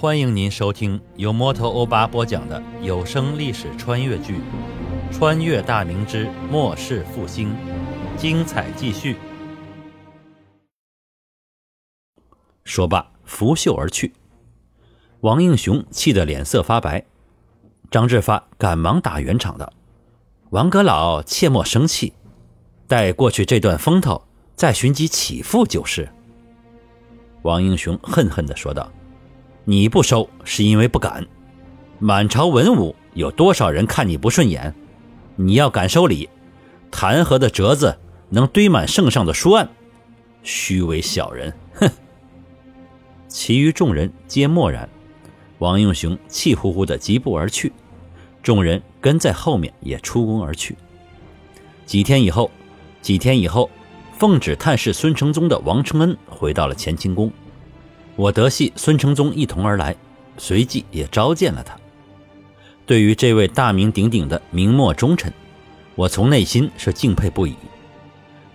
欢迎您收听由摩托欧巴播讲的有声历史穿越剧《穿越大明之末世复兴》，精彩继续。说罢，拂袖而去。王应雄气得脸色发白，张志发赶忙打圆场道：“王阁老切莫生气，待过去这段风头，再寻机起复就是。”王英雄恨恨地说道。你不收是因为不敢，满朝文武有多少人看你不顺眼？你要敢收礼，弹劾的折子能堆满圣上的书案。虚伪小人，哼！其余众人皆默然。王应雄气呼呼地疾步而去，众人跟在后面也出宫而去。几天以后，几天以后，奉旨探视孙承宗的王承恩回到了乾清宫。我得系孙承宗一同而来，随即也召见了他。对于这位大名鼎鼎的明末忠臣，我从内心是敬佩不已。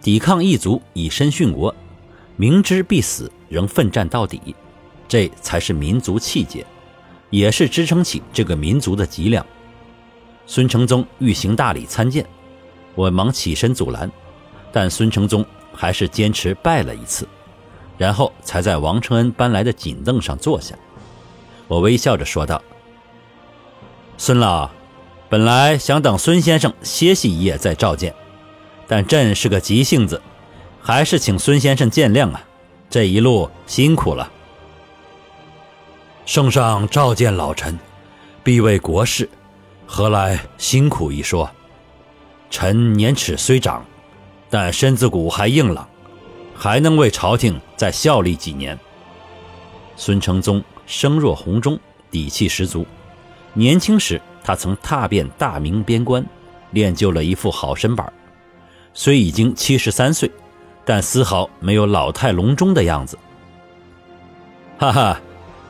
抵抗异族，以身殉国，明知必死仍奋战到底，这才是民族气节，也是支撑起这个民族的脊梁。孙承宗欲行大礼参见，我忙起身阻拦，但孙承宗还是坚持拜了一次。然后才在王承恩搬来的锦凳上坐下。我微笑着说道：“孙老，本来想等孙先生歇息一夜再召见，但朕是个急性子，还是请孙先生见谅啊。这一路辛苦了。圣上召见老臣，必为国事，何来辛苦一说？臣年齿虽长，但身子骨还硬朗。”还能为朝廷再效力几年？孙承宗声若洪钟，底气十足。年轻时，他曾踏遍大明边关，练就了一副好身板。虽已经七十三岁，但丝毫没有老态龙钟的样子。哈哈，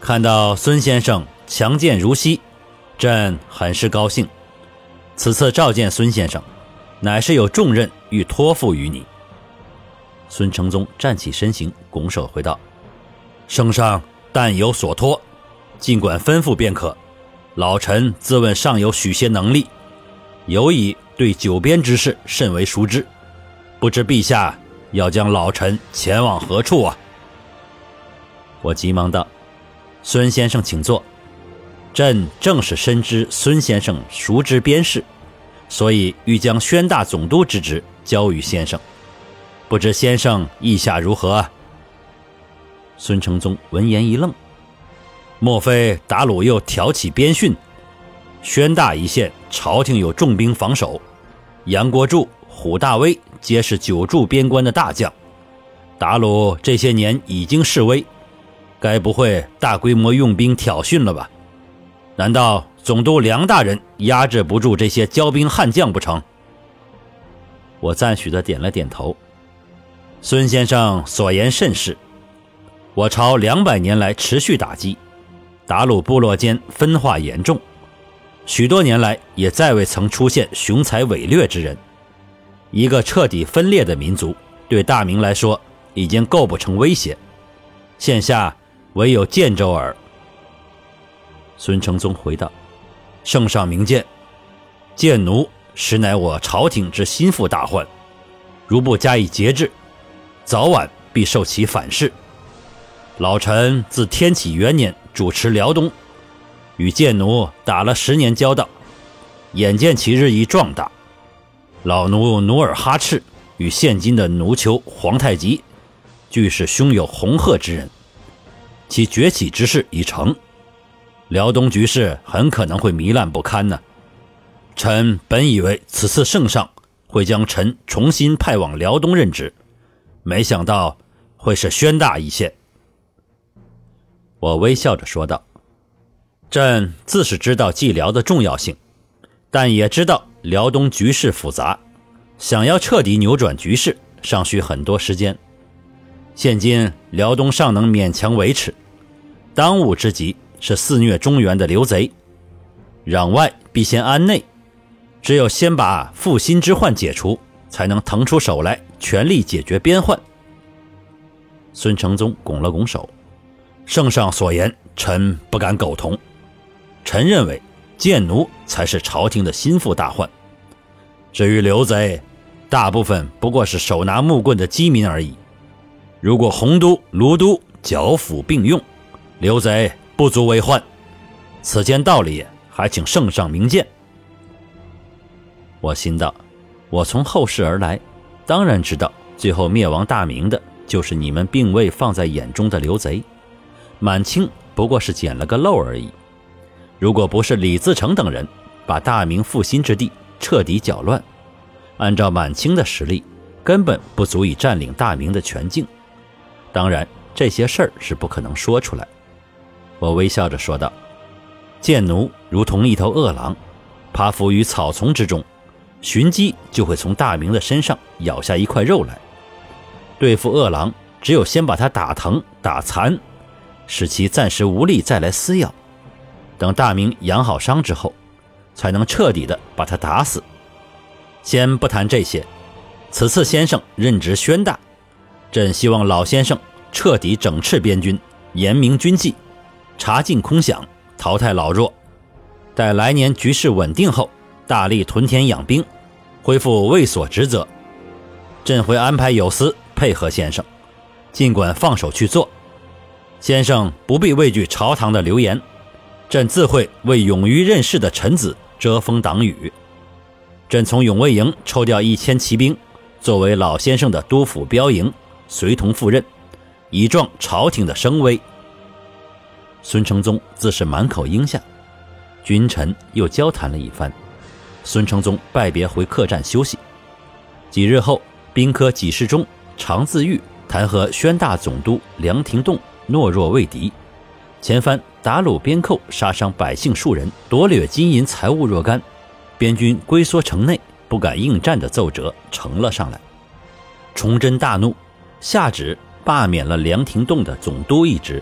看到孙先生强健如昔，朕很是高兴。此次召见孙先生，乃是有重任欲托付于你。孙承宗站起身形，拱手回道：“圣上但有所托，尽管吩咐便可。老臣自问尚有许些能力，尤以对九边之事甚为熟知。不知陛下要将老臣前往何处啊？”我急忙道：“孙先生请坐。朕正是深知孙先生熟知边事，所以欲将宣大总督之职交予先生。”不知先生意下如何？孙承宗闻言一愣，莫非达鲁又挑起边训？宣大一线，朝廷有重兵防守，杨国柱、虎大威皆是久驻边关的大将。达鲁这些年已经示威，该不会大规模用兵挑衅了吧？难道总督梁大人压制不住这些骄兵悍将不成？我赞许的点了点头。孙先生所言甚是，我朝两百年来持续打击，达鲁部落间分化严重，许多年来也再未曾出现雄才伟略之人。一个彻底分裂的民族，对大明来说已经构不成威胁，现下唯有建州耳。孙承宗回道：“圣上明鉴，建奴实乃我朝廷之心腹大患，如不加以节制。”早晚必受其反噬。老臣自天启元年主持辽东，与贱奴打了十年交道，眼见其日益壮大。老奴努尔哈赤与现今的奴酋皇太极，俱是胸有红褐之人，其崛起之势已成，辽东局势很可能会糜烂不堪呢。臣本以为此次圣上会将臣重新派往辽东任职。没想到会是宣大一线，我微笑着说道：“朕自是知道蓟辽的重要性，但也知道辽东局势复杂，想要彻底扭转局势，尚需很多时间。现今辽东尚能勉强维持，当务之急是肆虐中原的刘贼，攘外必先安内，只有先把负心之患解除，才能腾出手来。”全力解决边患。孙承宗拱了拱手，圣上所言，臣不敢苟同。臣认为，贱奴才是朝廷的心腹大患。至于刘贼，大部分不过是手拿木棍的饥民而已。如果洪都、卢都剿抚并用，刘贼不足为患。此间道理，还请圣上明鉴。我心道，我从后世而来，当然知道最后灭亡大明的就是你们并未放在眼中的刘贼。满清不过是捡了个漏而已。如果不是李自成等人把大明复兴之地彻底搅乱，按照满清的实力，根本不足以占领大明的全境。当然，这些事儿是不可能说出来。我微笑着说道：“贱奴如同一头饿狼，趴伏于草丛之中，寻机就会从大明的身上咬下一块肉来。对付饿狼，只有先把它打疼、打残。”使其暂时无力再来撕咬，等大明养好伤之后，才能彻底的把他打死。先不谈这些，此次先生任职宣大，朕希望老先生彻底整饬边军，严明军纪，查禁空饷，淘汰老弱。待来年局势稳定后，大力屯田养兵，恢复卫所职责。朕会安排有司配合先生，尽管放手去做。先生不必畏惧朝堂的流言，朕自会为勇于任事的臣子遮风挡雨。朕从永卫营抽调一千骑兵，作为老先生的督抚标营，随同赴任，以壮朝廷的声威。孙承宗自是满口应下，君臣又交谈了一番，孙承宗拜别回客栈休息。几日后，兵科给事中常自玉弹劾宣大总督梁廷栋。懦弱畏敌，前番打虏边寇，杀伤百姓数人，夺掠金银财物若干，边军龟缩城内，不敢应战的奏折呈了上来。崇祯大怒，下旨罢免了梁廷栋的总督一职，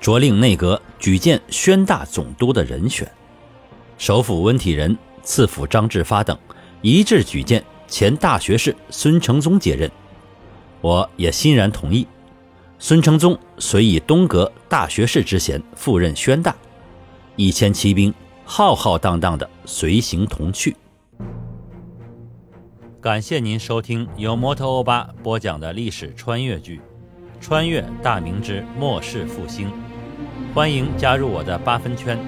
着令内阁举荐宣大总督的人选。首辅温体仁、次辅张志发等一致举荐前大学士孙承宗接任，我也欣然同意。孙承宗遂以东阁大学士之衔赴任宣大，一千骑兵浩浩荡荡的随行同去。感谢您收听由摩托欧巴播讲的历史穿越剧《穿越大明之末世复兴》，欢迎加入我的八分圈，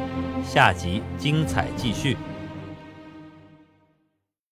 下集精彩继续。